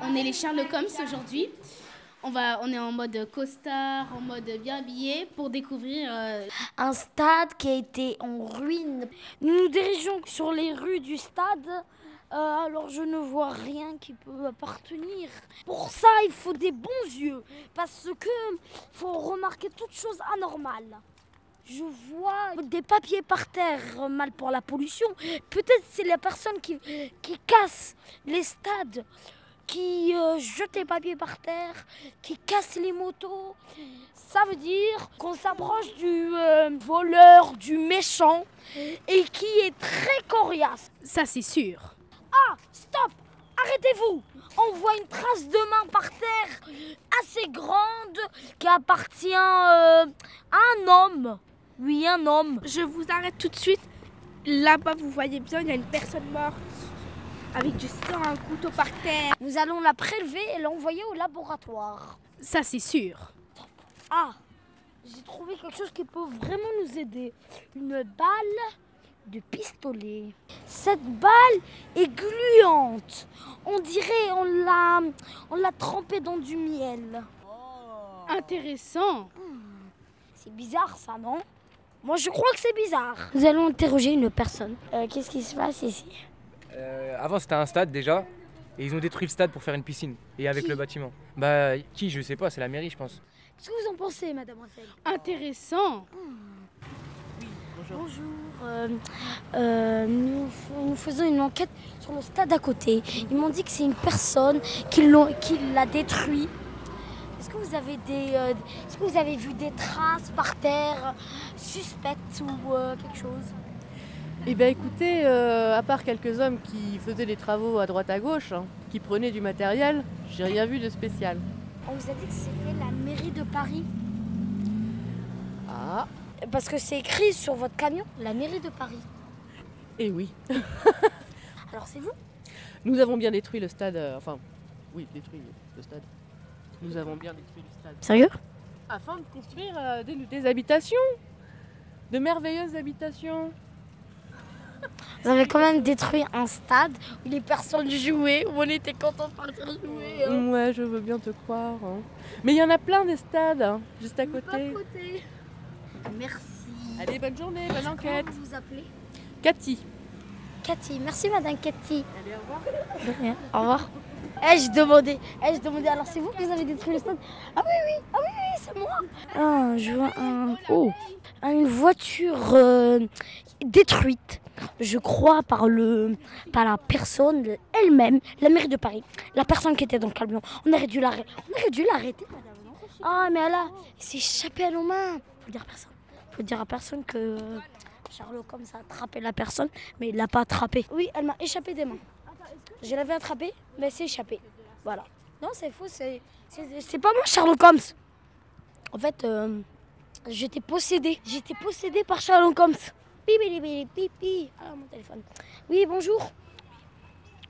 On est les Sherlock Holmes aujourd'hui. On, va, est en mode costard, en mode bien habillé pour découvrir euh, un stade qui a été en ruine. Nous nous dirigeons sur les rues du stade. Euh, alors je ne vois rien qui peut appartenir. Pour ça, il faut des bons yeux parce que faut remarquer toute chose anormale. Je vois des papiers par terre, mal pour la pollution. Peut-être c'est la personne qui, qui casse les stades qui euh, jette les papiers par terre, qui casse les motos. Ça veut dire qu'on s'approche du euh, voleur, du méchant, et qui est très coriace. Ça, c'est sûr. Ah, stop Arrêtez-vous On voit une trace de main par terre assez grande qui appartient euh, à un homme. Oui, un homme. Je vous arrête tout de suite. Là-bas, vous voyez bien, il y a une personne morte avec du sang, un couteau par terre. Nous allons la prélever et l'envoyer au laboratoire. Ça, c'est sûr. Ah, j'ai trouvé quelque chose qui peut vraiment nous aider. Une balle de pistolet. Cette balle est gluante. On dirait on l'a on l'a trempée dans du miel. Intéressant. C'est bizarre ça, non? Moi je crois que c'est bizarre. Nous allons interroger une personne. Euh, Qu'est-ce qui se passe ici? Euh, avant, c'était un stade déjà. Et ils ont détruit le stade pour faire une piscine. Et avec Qui le bâtiment. Bah, qui Je sais pas, c'est la mairie, je pense. Qu'est-ce que vous en pensez, mademoiselle Intéressant. Bonjour. euh, euh, nous, nous faisons une enquête sur le stade à côté. Ils m'ont dit que c'est une personne qui l'a détruit. Est-ce que vous avez des, euh, est-ce que vous avez vu des traces par terre suspectes ou euh, quelque chose? Eh bien écoutez, euh, à part quelques hommes qui faisaient des travaux à droite à gauche, hein, qui prenaient du matériel, j'ai rien vu de spécial. On vous a dit que c'était la mairie de Paris Ah, parce que c'est écrit sur votre camion, la mairie de Paris. et oui. Alors c'est vous Nous avons bien détruit le stade, euh, enfin, oui, détruit le stade. Nous avons bien détruit le stade. Sérieux Afin de construire euh, des, des habitations, de merveilleuses habitations. Vous avez quand même détruit un stade où les personnes jouaient, où on était contents de partir jouer. hein. Ouais, je veux bien te croire. hein. Mais il y en a plein des stades, hein, juste à côté. Merci. Allez, bonne journée, bonne Comment enquête. vous vous appelez? Cathy. Cathy. Merci madame Cathy. Allez, au revoir. De rien. Au revoir. Eh, je demandais. Eh, je demandais. Alors, c'est vous qui avez détruit le stade Ah oui, oui. Ah oui, oui, c'est moi. Ah, je vois un. Oh. Une voiture euh, détruite. Je crois par le par la personne elle-même, la mairie de Paris, la personne qui était dans le camion. On aurait dû l'arrêter. On aurait dû l'arrêter, Ah, mais elle a il s'est échappé à nos mains. Faut dire à personne. Faut dire à personne que euh, Sherlock Holmes a attrapé la personne, mais il l'a pas attrapée. Oui, elle m'a échappé des mains. Je l'avais attrapée, mais elle s'est échappée. Voilà. Non, c'est faux, c'est, c'est, c'est pas moi, Sherlock Holmes. En fait, euh, j'étais possédée. J'étais possédée par Sherlock Holmes. Pipi, pipi, pipi. Ah, mon téléphone. Oui, bonjour.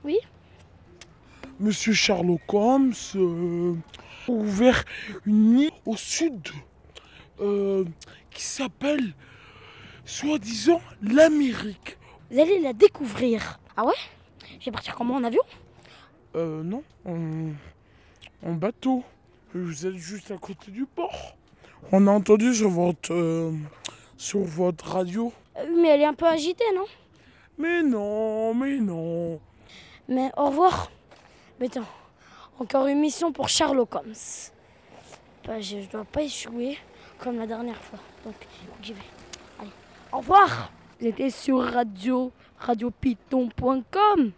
Oui Monsieur Sherlock Holmes euh, a ouvert une île au sud euh, qui s'appelle, soi-disant, l'Amérique. Vous allez la découvrir. Ah ouais? Je vais partir comment en avion? Euh, non, en, en bateau. Vous êtes juste à côté du port. On a entendu sur votre, euh, sur votre radio. Euh, Mais elle est un peu agitée, non? Mais non, mais non. Mais au revoir. Mais attends, encore une mission pour Sherlock Holmes. Bah, je, je dois pas échouer comme la dernière fois. Donc, j'y vais. Au revoir. Vous étiez sur radio, radiopython.com.